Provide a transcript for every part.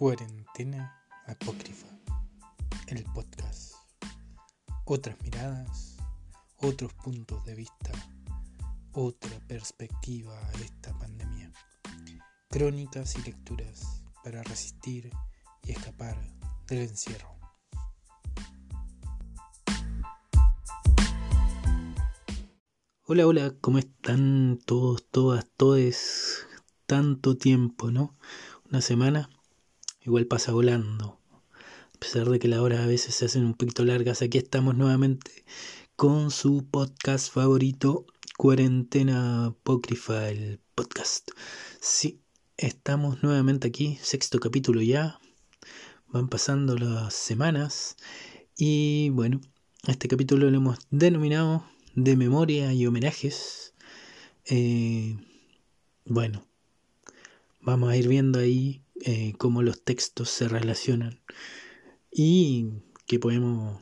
Cuarentena Apócrifa, el podcast. Otras miradas, otros puntos de vista, otra perspectiva a esta pandemia. Crónicas y lecturas para resistir y escapar del encierro. Hola, hola, ¿cómo están todos, todas, todes? Tanto tiempo, ¿no? Una semana igual pasa volando. A pesar de que las horas a veces se hacen un poquito largas, aquí estamos nuevamente con su podcast favorito, Cuarentena Apócrifa, el podcast. Sí, estamos nuevamente aquí, sexto capítulo ya. Van pasando las semanas y bueno, este capítulo lo hemos denominado de memoria y homenajes. Eh, bueno, vamos a ir viendo ahí eh, cómo los textos se relacionan y que podemos,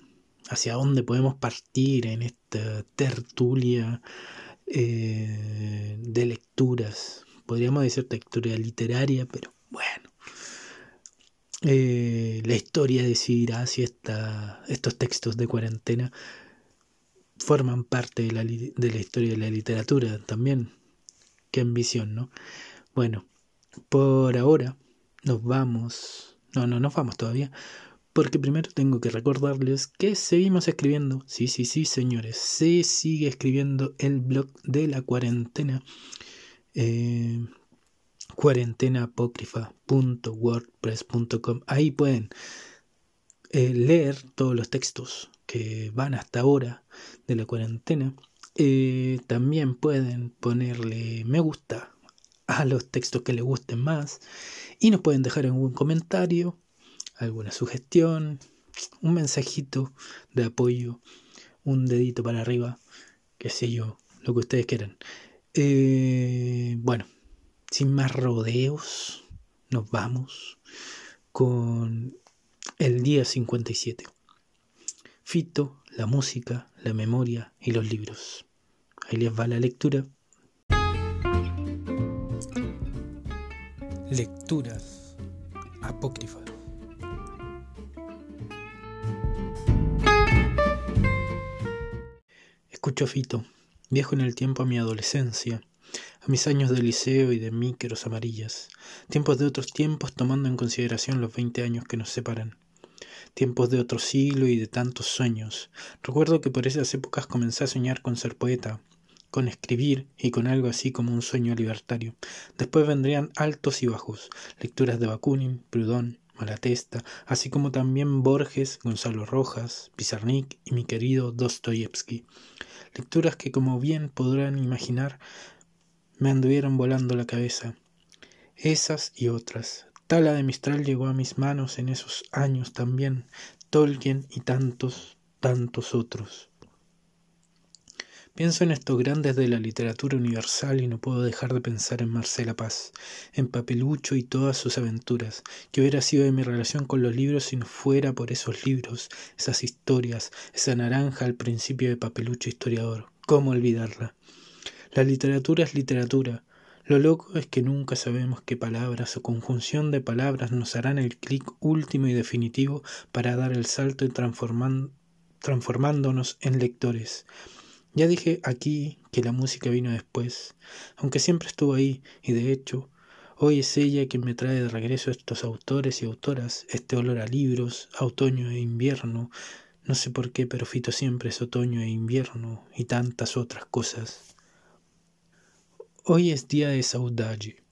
hacia dónde podemos partir en esta tertulia eh, de lecturas. Podríamos decir lectura literaria, pero bueno. Eh, la historia decidirá si esta, estos textos de cuarentena forman parte de la, de la historia de la literatura también. Qué ambición, ¿no? Bueno, por ahora nos vamos. No, no nos vamos todavía. Porque primero tengo que recordarles que seguimos escribiendo. Sí, sí, sí, señores. Se sigue escribiendo el blog de la cuarentena. Eh, cuarentenaapócrifa.wordpress.com. Ahí pueden eh, leer todos los textos que van hasta ahora de la cuarentena. Eh, también pueden ponerle me gusta a los textos que les gusten más y nos pueden dejar algún comentario, alguna sugestión, un mensajito de apoyo, un dedito para arriba, qué sé yo, lo que ustedes quieran. Eh, bueno, sin más rodeos, nos vamos con el día 57. Fito, la música, la memoria y los libros. Ahí les va la lectura. Lecturas apócrifas. Escucho Fito, viejo en el tiempo a mi adolescencia, a mis años de liceo y de micros amarillas, tiempos de otros tiempos tomando en consideración los veinte años que nos separan, tiempos de otro siglo y de tantos sueños. Recuerdo que por esas épocas comencé a soñar con ser poeta, con escribir y con algo así como un sueño libertario. Después vendrían altos y bajos, lecturas de Bakunin, Proudhon, Malatesta, así como también Borges, Gonzalo Rojas, Pizarnik y mi querido Dostoyevsky. Lecturas que, como bien podrán imaginar, me anduvieron volando la cabeza. Esas y otras. Tala de Mistral llegó a mis manos en esos años también, Tolkien y tantos, tantos otros. Pienso en estos grandes de la literatura universal y no puedo dejar de pensar en Marcela Paz, en Papelucho y todas sus aventuras, que hubiera sido de mi relación con los libros si no fuera por esos libros, esas historias, esa naranja al principio de Papelucho historiador. ¿Cómo olvidarla? La literatura es literatura. Lo loco es que nunca sabemos qué palabras o conjunción de palabras nos harán el clic último y definitivo para dar el salto y transformándonos en lectores. Ya dije aquí que la música vino después, aunque siempre estuvo ahí, y de hecho, hoy es ella quien me trae de regreso a estos autores y autoras, este olor a libros, otoño e invierno, no sé por qué, pero Fito siempre es otoño e invierno y tantas otras cosas. Hoy es día de saudade.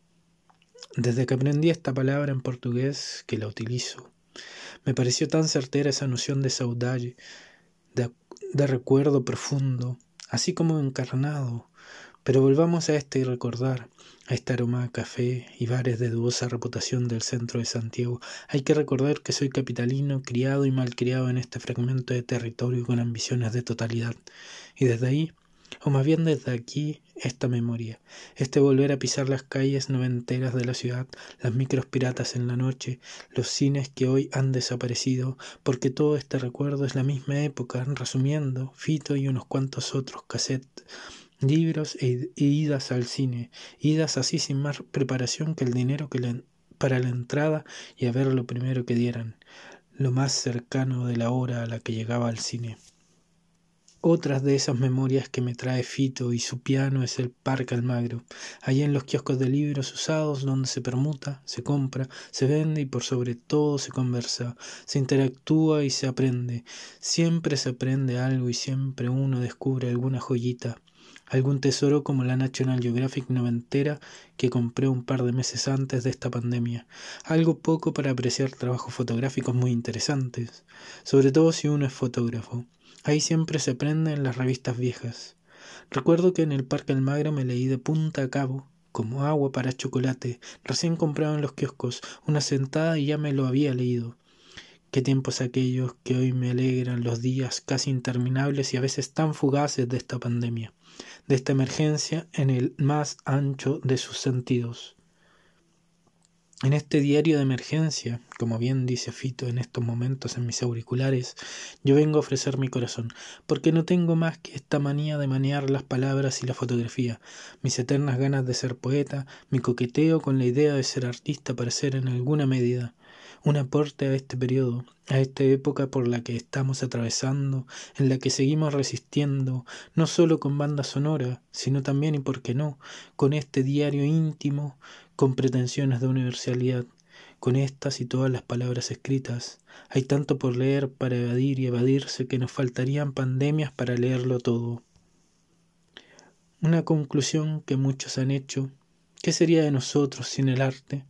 Desde que aprendí esta palabra en portugués, que la utilizo, me pareció tan certera esa noción de saudade, de, de recuerdo profundo, así como encarnado. Pero volvamos a este recordar, a este aroma café y bares de dudosa reputación del centro de Santiago. Hay que recordar que soy capitalino, criado y malcriado en este fragmento de territorio con ambiciones de totalidad. Y desde ahí, o más bien desde aquí, esta memoria, este volver a pisar las calles noventeras de la ciudad, las micros piratas en la noche, los cines que hoy han desaparecido, porque todo este recuerdo es la misma época, resumiendo, Fito y unos cuantos otros cassettes, libros e, idas al cine, idas así sin más preparación que el dinero que para la entrada y a ver lo primero que dieran, lo más cercano de la hora a la que llegaba al cine. Otras de esas memorias que me trae Fito y su piano es el Parque Almagro, allí en los kioscos de libros usados donde se permuta, se compra, se vende y por sobre todo se conversa, se interactúa y se aprende. Siempre se aprende algo y siempre uno descubre alguna joyita, algún tesoro como la National Geographic noventera que compré un par de meses antes de esta pandemia, algo poco para apreciar trabajos fotográficos muy interesantes, sobre todo si uno es fotógrafo. Ahí siempre se aprende en las revistas viejas. Recuerdo que en el Parque Almagro me leí de punta a cabo, como agua para chocolate, recién comprado en los kioscos, una sentada y ya me lo había leído. Qué tiempos aquellos que hoy me alegran los días casi interminables y a veces tan fugaces de esta pandemia, de esta emergencia en el más ancho de sus sentidos. En este diario de emergencia, como bien dice Fito en estos momentos en mis auriculares, yo vengo a ofrecer mi corazón, porque no tengo más que esta manía de manear las palabras y la fotografía, mis eternas ganas de ser poeta, mi coqueteo con la idea de ser artista para ser en alguna medida un aporte a este periodo, a esta época por la que estamos atravesando, en la que seguimos resistiendo, no solo con banda sonora, sino también y por qué no, con este diario íntimo, con pretensiones de universalidad, con estas y todas las palabras escritas. Hay tanto por leer para evadir y evadirse que nos faltarían pandemias para leerlo todo. Una conclusión que muchos han hecho. ¿Qué sería de nosotros sin el arte?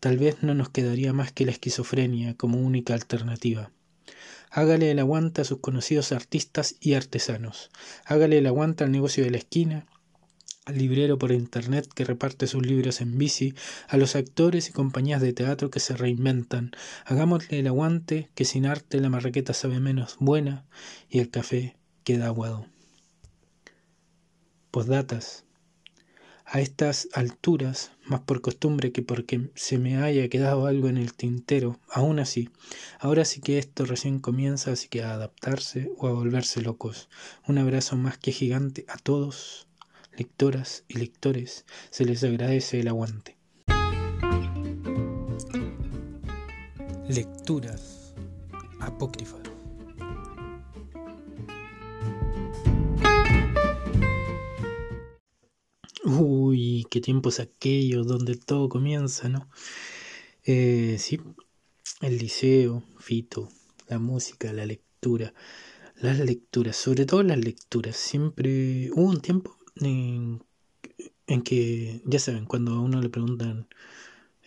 Tal vez no nos quedaría más que la esquizofrenia como única alternativa. Hágale el aguante a sus conocidos artistas y artesanos. Hágale el aguante al negocio de la esquina, al librero por internet que reparte sus libros en bici, a los actores y compañías de teatro que se reinventan. Hagámosle el aguante que sin arte la marraqueta sabe menos buena y el café queda aguado. Postdatas. A estas alturas, más por costumbre que porque se me haya quedado algo en el tintero, aún así, ahora sí que esto recién comienza, así que a adaptarse o a volverse locos. Un abrazo más que gigante a todos lectoras y lectores, se les agradece el aguante. Lecturas apócrifas. Uy, qué tiempos aquellos donde todo comienza, ¿no? Eh, sí, el liceo, Fito, la música, la lectura, las lecturas, sobre todo las lecturas. Siempre hubo un tiempo en, que, ya saben, cuando a uno le preguntan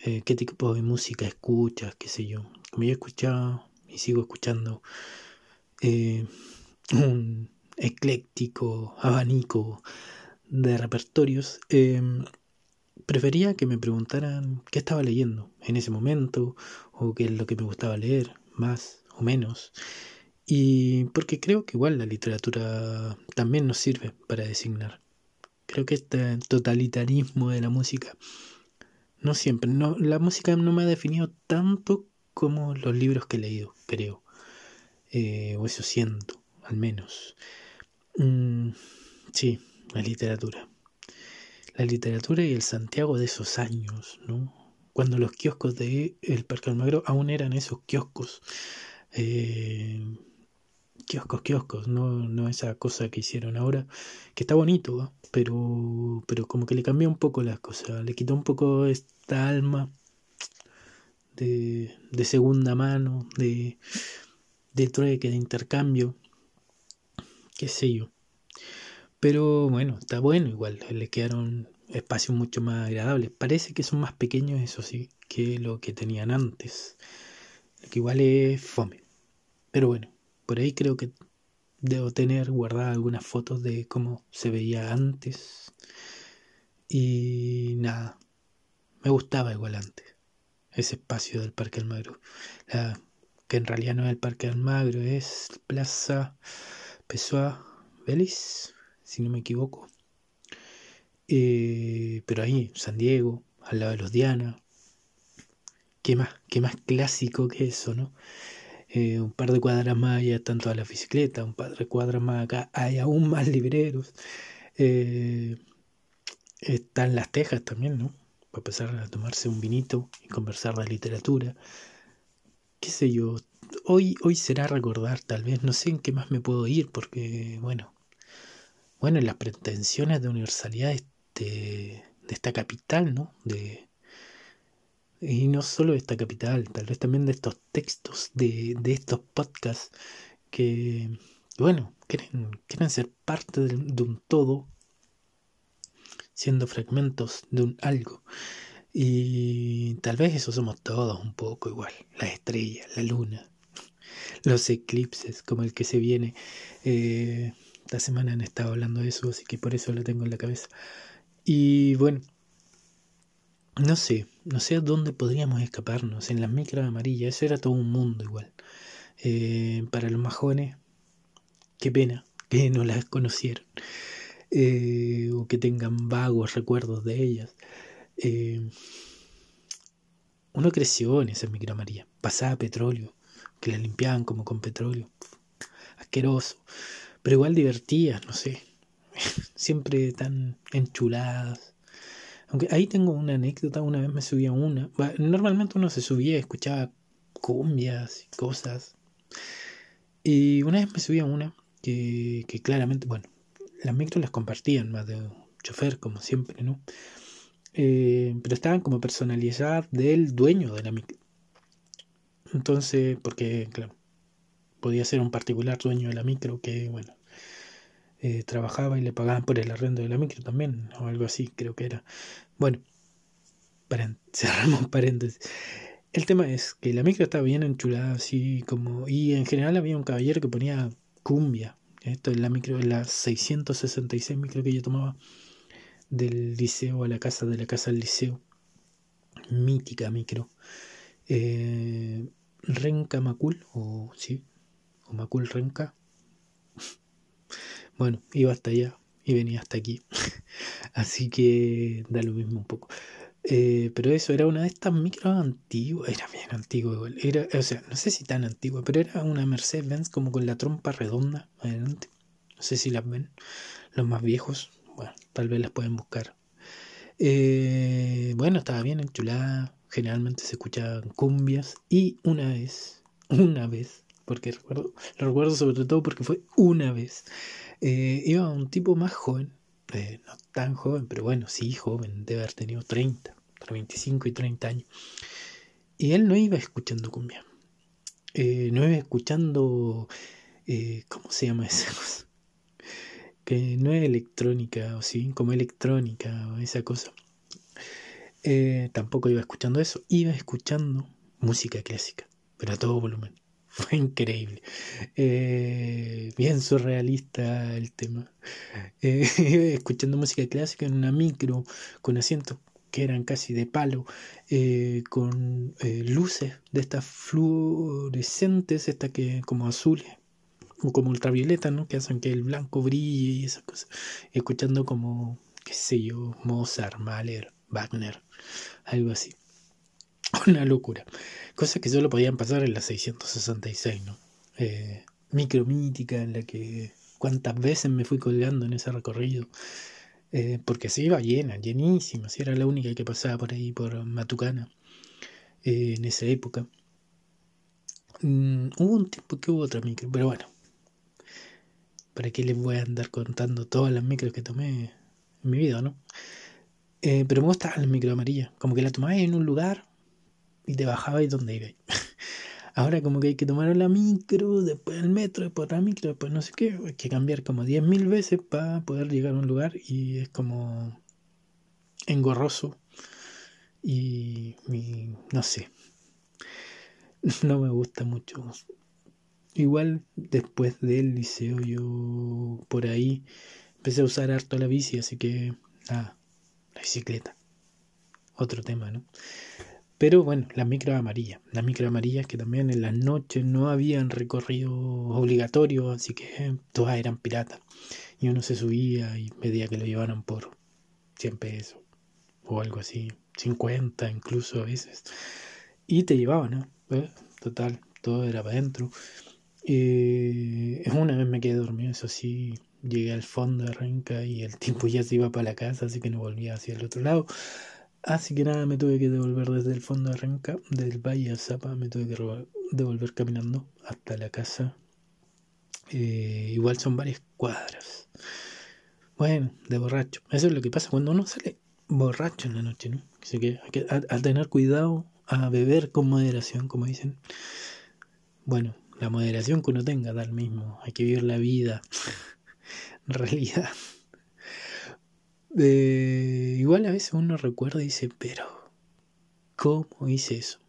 eh, qué tipo de música escuchas, qué sé yo, como yo he escuchado y sigo escuchando eh, un ecléctico abanico de repertorios, em, prefería que me preguntaran qué estaba leyendo en ese momento o qué es lo que me gustaba leer, más o menos. Y porque creo que igual la literatura también nos sirve para designar. Creo que este totalitarismo de la música, no siempre, no, la música no me ha definido tanto como los libros que he leído, creo. Eh, o eso siento, al menos. Mm, sí, la literatura. La literatura y el Santiago de esos años, ¿no? Cuando los kioscos de El Parque Almagro aún eran esos kioscos. Eh, kioscos, kioscos, no, no esa cosa que hicieron ahora, que está bonito, pero, pero como que le cambió un poco las cosas, le quitó un poco esta alma de, de segunda mano, de, de trueque, de intercambio, qué sé yo. Pero bueno, está bueno igual, le quedaron espacios mucho más agradables. Parece que son más pequeños, eso sí, que lo que tenían antes. que igual es fome. Pero bueno, por ahí creo que debo tener guardadas algunas fotos de cómo se veía antes. Y nada, me gustaba igual antes ese espacio del Parque Almagro. que en realidad no es el Parque Almagro, es Plaza Pessoa Vélez, si no me equivoco. Eh, pero ahí, San Diego, al lado de los Diana. ¿Qué más, qué más clásico que eso, no? Eh, un par de cuadras más allá están todas las bicicletas, un par de cuadras más acá hay aún más libreros. Eh, están las tejas también, ¿no? para pasar a tomarse un vinito y conversar de literatura. Qué sé yo, hoy, hoy será recordar, tal vez, no sé en qué más me puedo ir, porque, bueno, bueno, las pretensiones de universalidad de, de esta capital, ¿no? De, y no solo de esta capital, tal vez también de estos textos, de, de estos podcasts que, bueno, quieren, quieren ser parte de, un todo, siendo fragmentos de un algo. Y tal vez eso somos todos un poco igual, las estrellas, la luna, los eclipses, como el que se viene. Eh, esta semana han estado hablando de eso, así que por eso lo tengo en la cabeza. Y bueno, no sé, no sé a dónde podríamos escaparnos. En las micros amarillas, eso era todo un mundo igual. Eh, para los más jóvenes, qué pena que no las conocieron. Eh, o que tengan vagos recuerdos de ellas. Eh, uno creció en esa micro amarilla. Pasaba petróleo, que la limpiaban como con petróleo. Asqueroso. Pero igual divertidas, no sé. Siempre tan enchuladas. Aunque ahí tengo una anécdota, una vez me subí a una. Normalmente uno se subía escuchaba cumbias y cosas. Y una vez me subí a una que, que claramente, bueno, las micros las compartían más de un chofer, como siempre, ¿no? Eh, pero estaban como personalizadas del dueño de la micro. Entonces, porque, claro, podía ser un particular dueño de la micro que, bueno, eh, trabajaba y le pagaban por el arrendo de la micro también, o algo así, creo que era. Bueno, cerramos paréntesis. El tema es que la micro estaba bien enchulada, así como. Y en general había un caballero que ponía cumbia. Esto es la micro, la 666 micro que yo tomaba del liceo a la casa, de la casa al liceo. Mítica micro. Eh, Renca Macul, o sí, o Macul Renca. bueno, iba hasta allá y venía hasta aquí. Así que da lo mismo un poco. Eh, pero eso era una de estas micros antiguas, era bien antiguo igual. Era, o sea, no sé si tan antigua, pero era una Mercedes-Benz como con la trompa redonda adelante. No sé si las ven, los más viejos. Bueno, tal vez las pueden buscar. Eh, bueno, estaba bien enchulada. Generalmente se escuchaban cumbias. Y una vez, una vez, porque recuerdo, lo recuerdo sobre todo porque fue una vez. Eh, iba un tipo más joven, eh, no tan joven, pero bueno, sí joven, debe haber tenido 30, entre 25 y 30 años. Y él no iba escuchando cumbia. no iba escuchando, ¿cómo se llama esa cosa? que no es electrónica, o sí, como electrónica o esa cosa. Eh, tampoco iba escuchando eso, iba escuchando música clásica, pero a todo volumen. Fue increíble. Eh, bien surrealista el tema. Eh, escuchando música clásica en una micro con asientos que eran casi de palo, con luces de estas fluorescentes, estas que como azules, como ultravioleta, ¿no? Que hacen que el blanco brille y esas cosas. Escuchando como, qué sé yo, Mozart, Mahler, Wagner, algo así. Una locura. Cosas que solo podían pasar en la 666, ¿no? Eh, micromítica en la que cuántas veces me fui colgando en ese recorrido. Eh, porque se iba llena, llenísima. Si era la única que pasaba por ahí, por Matucana, eh, en esa época. Mm, hubo un tiempo que hubo otra micro, pero bueno, ¿Para qué les voy a andar contando todas las micros que tomé en mi vida, no? Eh, pero me gusta la micro amarilla. Como que la tomabas en un lugar y te bajabas donde ibas. Ahora como que hay que tomar la micro, después el metro, después otra micro, después no sé qué. Hay que cambiar como 10.000 veces para poder llegar a un lugar y es como engorroso y, y no sé. No me gusta mucho Igual después del liceo yo por ahí empecé a usar harto la bici, así que nada, la bicicleta. Otro tema, ¿no? Pero bueno, las micro amarillas. Las micro amarillas que también en las noches no habían recorrido obligatorio, así que todas eran piratas. Y uno se subía y pedía que lo llevaran por 100 pesos o algo así, 50 incluso a veces. Y te llevaban, ¿no? Eh, total, todo era para adentro. Eh, una vez me quedé dormido, eso sí, llegué al fondo de Renca y el tiempo ya se iba para la casa, así que no volvía hacia el otro lado. Así que nada, me tuve que devolver desde el fondo de Renca, del Valle a Zapa, me tuve que devolver caminando hasta la casa. Eh, igual son varias cuadras. Bueno, de borracho. Eso es lo que pasa cuando uno sale borracho en la noche, ¿no? Así que hay que a, tener cuidado, a beber con moderación, como dicen. Bueno, la moderación que uno tenga da el mismo. Hay que vivir la vida. en realidad. Eh, igual a veces uno recuerda y dice, pero, ¿cómo hice eso?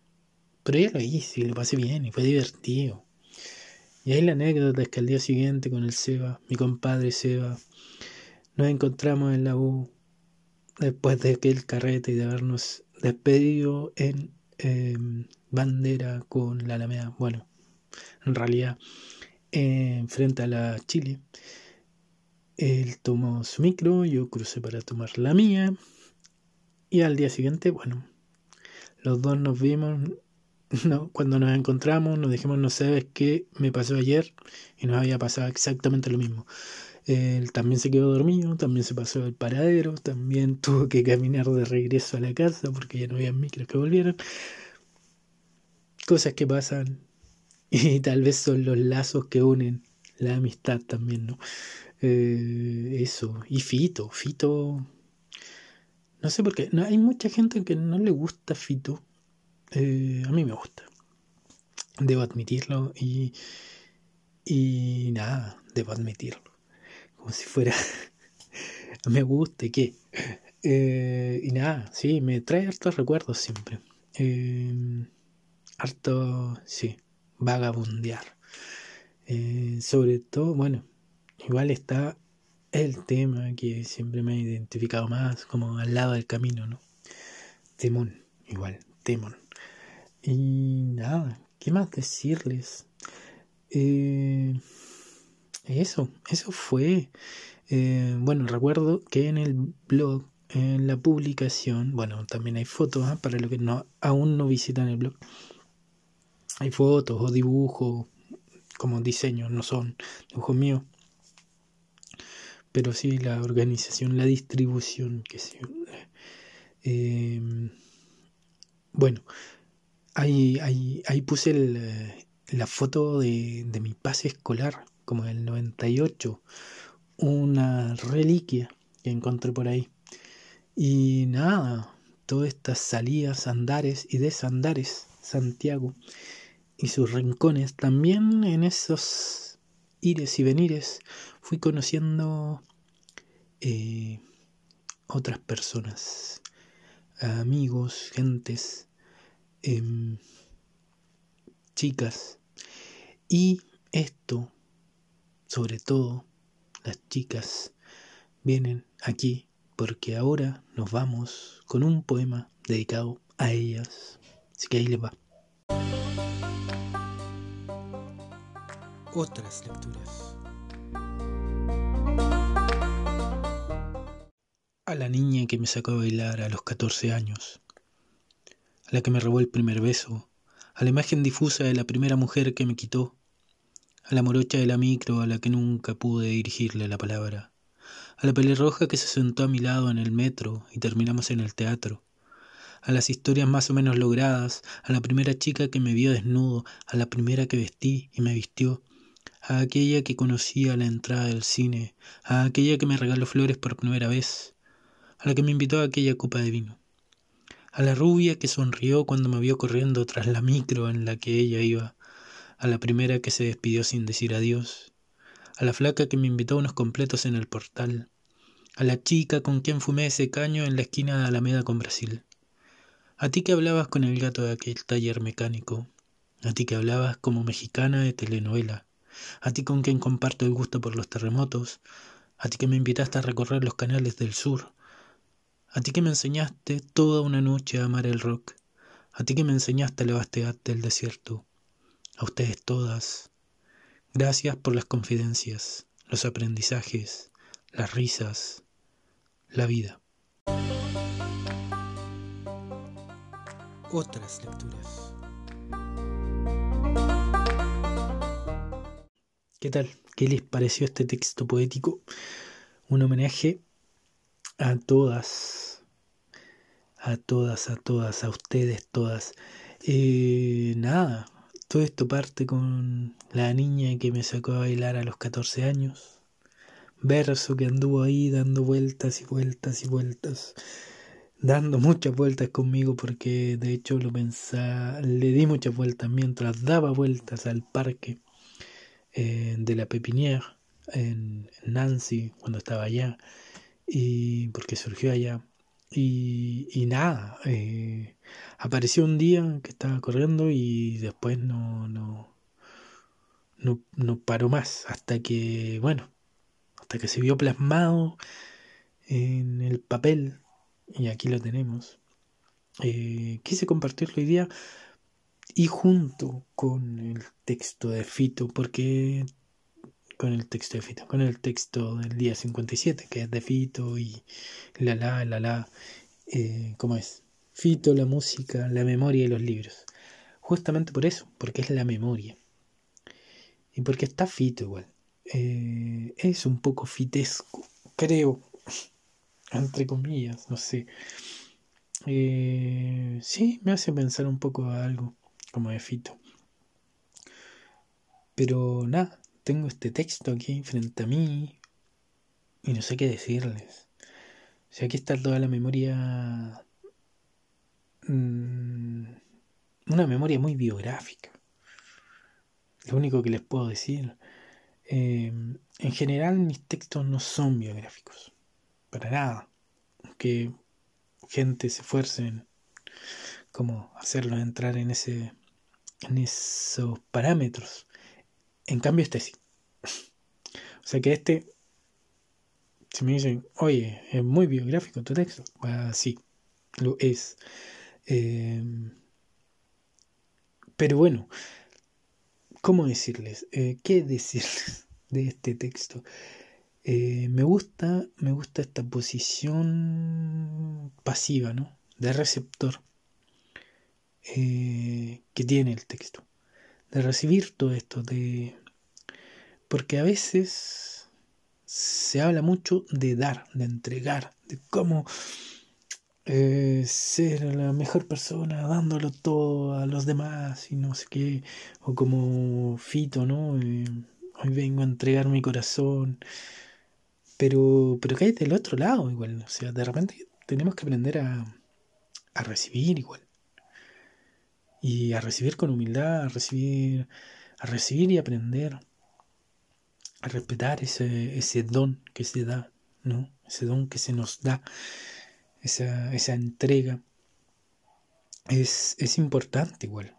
Pero ya lo hice y lo pasé bien y fue divertido. Y ahí la anécdota es que al día siguiente con el Seba, mi compadre Seba, nos encontramos en la U después de aquel carrete y de habernos despedido en em, bandera con la Alameda. Bueno, en realidad, eh, frente a la Chile. Él tomó su micro, yo crucé para tomar la mía. Y al día siguiente, bueno, los dos nos vimos. No, cuando nos encontramos, nos dijimos, no sabes qué me pasó ayer. Y nos había pasado exactamente lo mismo. Él también se quedó dormido, también se pasó el paradero, también tuvo que caminar de regreso a la casa porque ya no había micros que volvieran. Cosas que pasan y tal vez son los lazos que unen la amistad también, ¿no? Eh, eso, y Fito, Fito, no sé por qué, no, hay mucha gente que no le gusta Fito, eh, a mí me gusta, debo admitirlo y, y nada, debo admitirlo como si fuera, me guste, ¿qué? Eh, y nada, sí, me trae hartos recuerdos siempre. Harto, sí, vagabundear. Sobre todo, bueno, igual está el tema que siempre me ha identificado más como al lado del camino, ¿no? Temón, igual, temón. Y nada, ¿qué más decirles? Eh, eso, eso fue. Eh, bueno, recuerdo que en el blog, en la publicación, bueno, también hay fotos ¿ah? para los que no, aún no visitan el blog. Hay fotos o dibujos, como diseños, no son dibujos míos. Pero sí la organización, la distribución, que sí. Em, bueno, ahí, ahí, ahí puse la foto de, de mi pase escolar como el 98, una reliquia que encontré por ahí. Y nada, todas estas salidas, andares y desandares, Santiago y sus rincones, también en esos ires y venires fui conociendo eh, otras personas, amigos, gentes, em, chicas. Y esto sobre todo las chicas, vienen aquí porque ahora nos vamos con un poema dedicado a ellas. Así que ahí les va. Otras lecturas. A la niña que me sacó a bailar a los 14 años, a la que me robó el primer beso, a la imagen difusa de la primera mujer que me quitó a la morocha de la micro a la que nunca pude dirigirle la palabra, a la pelirroja que se sentó a mi lado en el metro y terminamos en el teatro, a las historias más o menos logradas, a la primera chica que me vio desnudo, a la primera que vestí y me vistió, a aquella que conocí a la entrada del cine, a aquella que me regaló flores por primera vez, a la que me invitó a aquella copa de vino, a la rubia que sonrió cuando me vio corriendo tras la micro en la que ella iba, a la primera que se despidió sin decir adiós, a la flaca que me invitó a unos completos en el portal, a la chica con quien fumé ese caño en la esquina de Alameda con Brasil, a ti que hablabas con el gato de aquel taller mecánico, a ti que hablabas como mexicana de telenovela, a ti con quien comparto el gusto por los terremotos, a ti que me invitaste a recorrer los canales del sur, a ti que me enseñaste toda una noche a amar el rock, a ti que me enseñaste la vastedad del desierto, a ustedes todas. Gracias por las confidencias, los aprendizajes, las risas, la vida. Otras lecturas. ¿Qué tal? ¿Qué les pareció este texto poético? Un homenaje a todas, a todas, a todas, a ustedes todas. Eh, nada, todo esto parte con la niña que me sacó a bailar a los 14 años. Verso que anduvo ahí dando vueltas y vueltas y vueltas. Dando muchas vueltas conmigo porque de hecho lo pensaba, le di muchas vueltas mientras daba vueltas al parque eh, de la Pepinière en Nancy cuando estaba allá y porque surgió allá y, nada, eh, apareció un día que estaba corriendo y después no, no, no, no paró más hasta que, bueno, hasta que se vio plasmado en el papel y aquí lo tenemos. Eh, quise compartirlo hoy día y junto con el texto de Fito, porque con el texto de Fito, con el texto del día 57, que es de Fito y la la, la la, eh, ¿cómo es? Fito, la música, la memoria y los libros. Justamente por eso, porque es la memoria. Y porque está Fito igual. Eh, es un poco fitesco, creo, entre comillas, no sé. Eh, sí, me hace pensar un poco a algo como de Fito. Pero nada, tengo este texto aquí frente a mí y no sé qué decirles. O sea, aquí está toda la memoria... Mm, una memoria muy biográfica. Lo único que les puedo decir. Eh, en general mis textos no son biográficos. Para nada. Que gente se esfuerce en como hacerlo entrar en ese en esos parámetros en cambio, este sí. O sea que este, si me dicen, oye, es muy biográfico tu texto, pues sí, lo es. Em, pero bueno, ¿cómo decirles? Eh, ¿Qué decirles de este texto? Eh, me gusta, me gusta esta posición pasiva, ¿no? De receptor eh, que tiene el texto de recibir todo esto, de... Porque a veces se habla mucho de dar, de entregar, de cómo eh, ser la mejor persona dándolo todo a los demás y no sé qué, o como Fito, ¿no? Eh, hoy vengo a entregar mi corazón, pero, pero que hay del otro lado igual, o sea, de repente tenemos que aprender a, a recibir igual y a recibir con humildad, a recibir, a recibir y aprender, a respetar ese, ese don que se da, ¿no? Ese don que se nos da, esa, esa entrega. Es, es importante igual.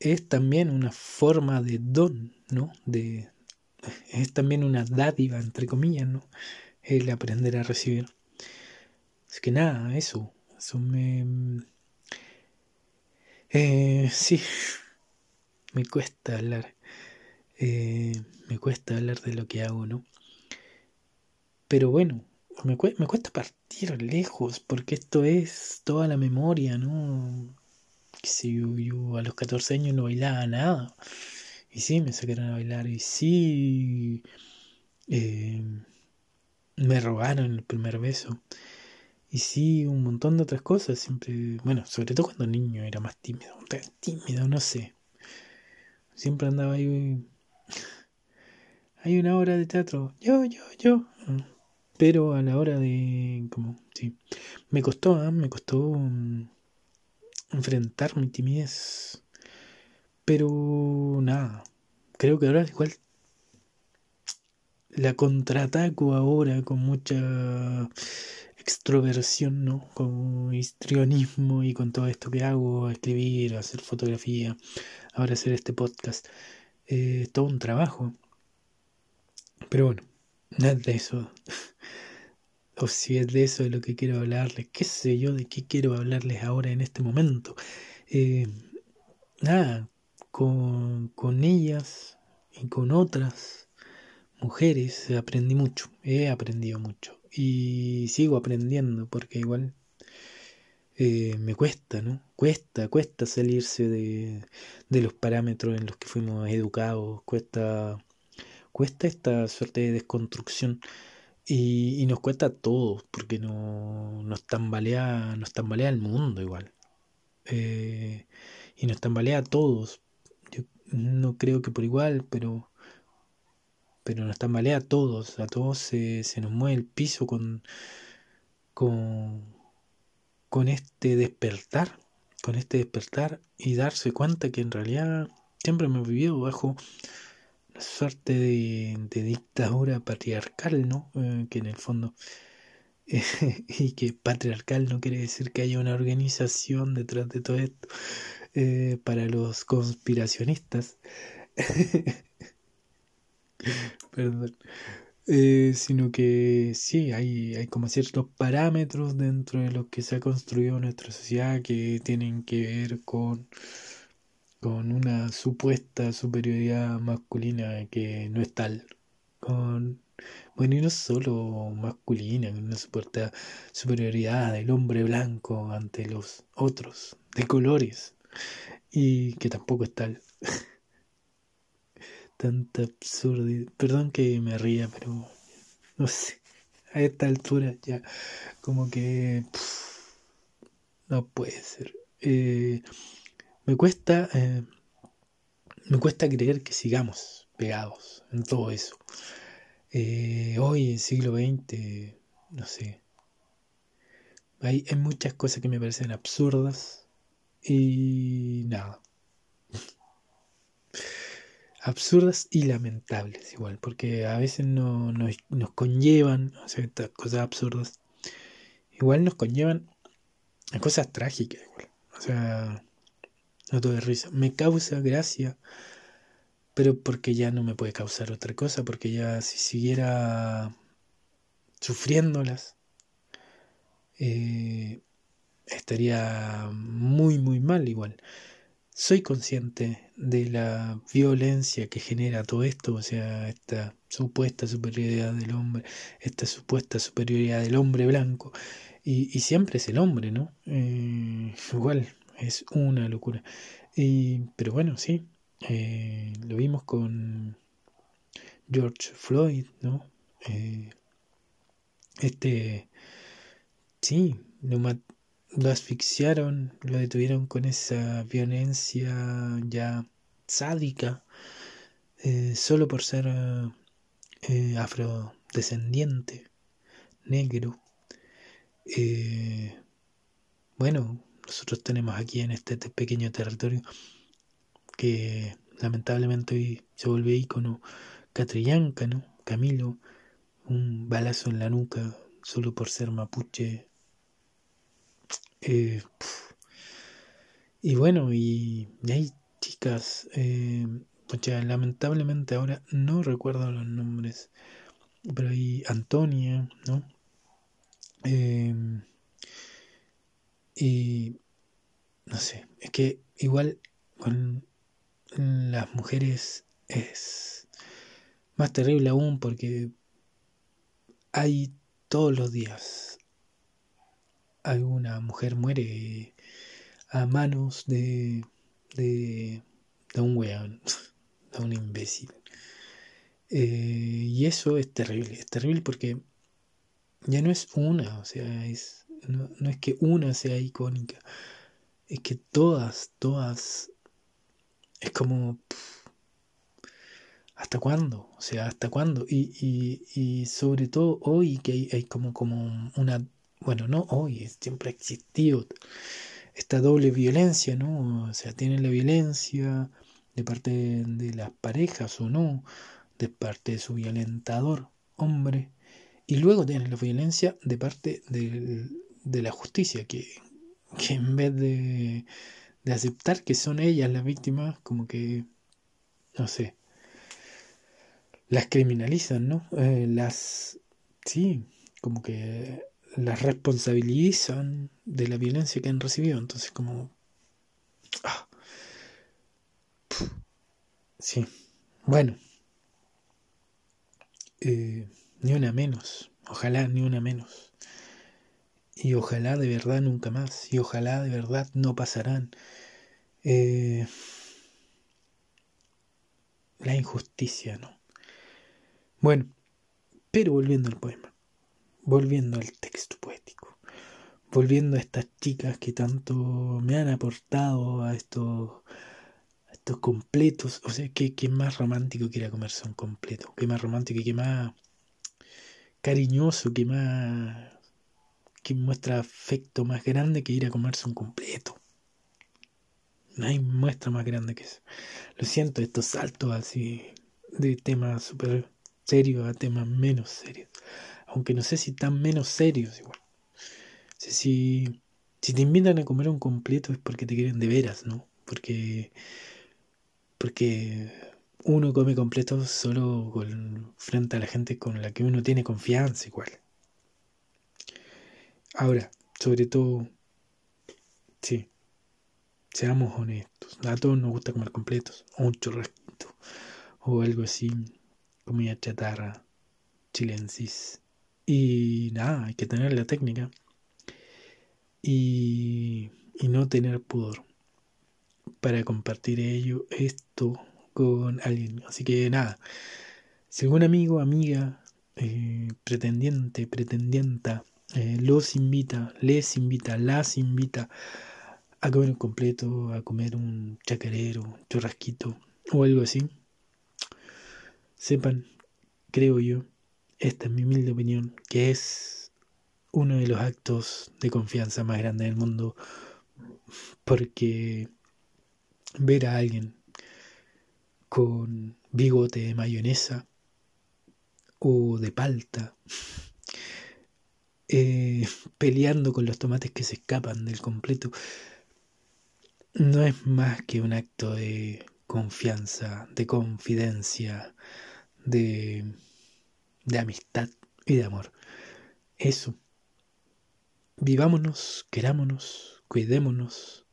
Es también una forma de don, ¿no? De, es también una dádiva, entre comillas, ¿no? El aprender a recibir. Es que nada, eso, eso me, eh, sí, me cuesta hablar. Eh, me cuesta hablar de lo que hago, ¿no? Pero bueno, me, cuesta partir lejos, porque esto es toda la memoria, ¿no? Si yo, a los 14 años no bailaba nada. Y sí, me sacaron a bailar. Y sí, eh, me robaron el primer beso. Y sí, un montón de otras cosas. Siempre, bueno, sobre todo cuando niño era más tímido. Tímido, no sé. Siempre andaba ahí. Hay una hora de teatro. Yo, yo, yo. Pero a la hora de. Como, sí. Me costó, ¿eh? me costó mm, enfrentar mi timidez. Pero nada. Creo que ahora igual la contraataco ahora con mucha extroversión, ¿no? Con histrionismo y con todo esto que hago, escribir, hacer fotografía, ahora hacer este podcast. Eh, todo un trabajo. Pero bueno, nada de eso. o si es de eso de lo que quiero hablarles, qué sé yo de qué quiero hablarles ahora en este momento. Eh, nada, con, con ellas y con otras mujeres aprendí mucho, he aprendido mucho y sigo aprendiendo porque igual eh, me cuesta, ¿no? Cuesta, cuesta salirse de, de, los parámetros en los que fuimos educados, cuesta, cuesta esta suerte de desconstrucción. Y, nos cuesta a todos, porque no, nos, tambalea, nos tambalea el mundo igual. Eh, y nos tambalea a todos. Yo no creo que por igual, pero pero nos tambalea a todos, a todos se, nos mueve el piso con, con, con este despertar, con este despertar y darse cuenta que en realidad siempre hemos vivido bajo una suerte de, dictadura patriarcal, ¿no? Eh, que en el fondo, y que patriarcal no quiere decir que haya una organización detrás de todo esto eh, para los conspiracionistas. Perdón. Eh, sino que sí, hay, hay como ciertos parámetros dentro de los que se ha construido nuestra sociedad que tienen que ver con, con una supuesta superioridad masculina que no es tal. Con, bueno, y no solo masculina, una supuesta superioridad del hombre blanco ante los otros de colores y que tampoco es tal. tanta absurdidad. Perdón que me ría, pero no sé. A esta altura ya como que no puede ser. Eh, me cuesta eh, me cuesta creer que sigamos pegados en todo eso. Eh, hoy en siglo XX, no sé. Hay, hay muchas cosas que me parecen absurdas y nada absurdas y lamentables igual, porque a veces no, nos conllevan, o sea, estas cosas absurdas, igual nos conllevan a cosas trágicas igual, o sea, no todo de risa, me causa gracia, pero porque ya no me puede causar otra cosa, porque ya si siguiera sufriéndolas, eh, estaría muy, muy mal igual soy consciente de la violencia que genera todo esto, o sea, esta supuesta superioridad del hombre, esta supuesta superioridad del hombre blanco, y, siempre es el hombre, ¿no? Eh, igual, es una locura. Y, pero bueno, sí, eh, lo vimos con George Floyd, ¿no? Eh, este, sí, lo, lo asfixiaron, lo detuvieron con esa violencia ya sádica, eh, solo por ser eh, afrodescendiente, negro. Eh, bueno, nosotros tenemos aquí en este pequeño territorio que lamentablemente hoy se vuelve ícono Catrillanca, ¿no? Camilo, un balazo en la nuca solo por ser mapuche eh, y bueno, y, hay chicas, eh, lamentablemente ahora no recuerdo los nombres, pero hay Antonia, ¿no? Em, y no sé, es que igual con las mujeres es más terrible aún porque hay todos los días alguna mujer muere a manos de, de, de un weón, de un imbécil. Eh, y eso es terrible, es terrible porque ya no es una, o sea, es, no, es que una sea icónica, es que todas, todas, es como... ¿Hasta cuándo? O sea, ¿hasta cuándo? Y, y, y sobre todo hoy que hay, hay como, como una bueno, no hoy, siempre ha existido esta doble violencia, ¿no? O sea, tienen la violencia de parte de las parejas o no, de parte de su violentador, hombre, y luego tienen la violencia de parte de, la justicia, que, que en vez de, de aceptar que son ellas las víctimas, como que, no sé, las criminalizan, ¿no? Eh, las, sí, como que las responsabilizan de la violencia que han recibido. Entonces, como... Ah, sí, bueno. Eh, ni una menos. Ojalá ni una menos. Y ojalá de verdad nunca más. Y ojalá de verdad no pasarán. Eh, la injusticia, ¿no? Bueno, pero volviendo al poema. Volviendo al texto poético, volviendo a estas chicas que tanto me han aportado a estos, estos completos, o sea, ¿qué, qué más romántico que ir a comerse un completo, qué más romántico y qué más cariñoso, qué más que muestra afecto más grande que ir a comerse un completo. No hay muestra más grande que eso. Lo siento, estos saltos así de temas súper serios a temas menos serios. Aunque no sé si tan menos serios igual. si, si te invitan a comer un completo es porque te quieren de veras, ¿no? Porque, porque uno come completo solo frente a la gente con la que uno tiene confianza igual. Ahora, sobre todo, sí, seamos honestos. A todos nos gusta comer completos, o un churrasquito, o algo así, comida chatarra, chilensis. Y nada, hay que tener la técnica. Y, y no tener pudor para compartir ello, esto con alguien. Así que nada, si algún amigo, amiga, eh, pretendiente, pretendienta, eh, los invita, les invita, las invita a comer un completo, a comer un chacarero, un churrasquito o algo así, sepan, creo yo, esta es mi humilde opinión, que es uno de los actos de confianza más grandes del mundo, porque ver a alguien con bigote de mayonesa o de palta eh, peleando con los tomates que se escapan del completo, no es más que un acto de confianza, de confidencia, de, de amistad y de amor. Eso. Vivámonos, querámonos, cuidémonos,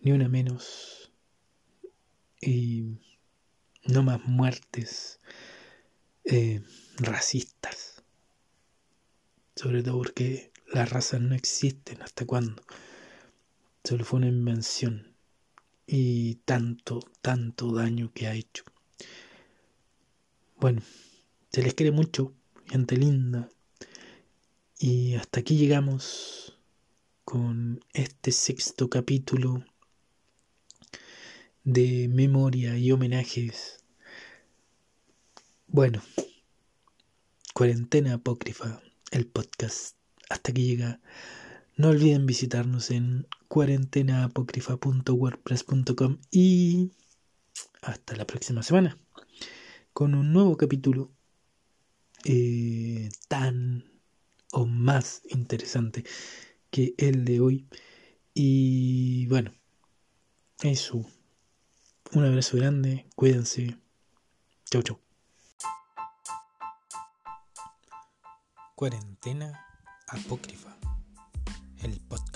ni una menos. Y no más muertes eh, racistas sobre todo porque las razas no existen hasta cuándo. Solo fue una invención y tanto, tanto daño que ha hecho. Bueno, se les quiere mucho, gente linda. Y hasta aquí llegamos con este sexto capítulo de memoria y homenajes. Bueno, cuarentena apócrifa el podcast. Hasta que llega. No olviden visitarnos en cuarentenaapocrifa.wordpress.com y hasta la próxima semana con un nuevo capítulo eh, tan o más interesante que el de hoy. Y bueno, eso. Un abrazo grande, cuídense. Chau, chau. Cuarentena Apócrifa, el podcast.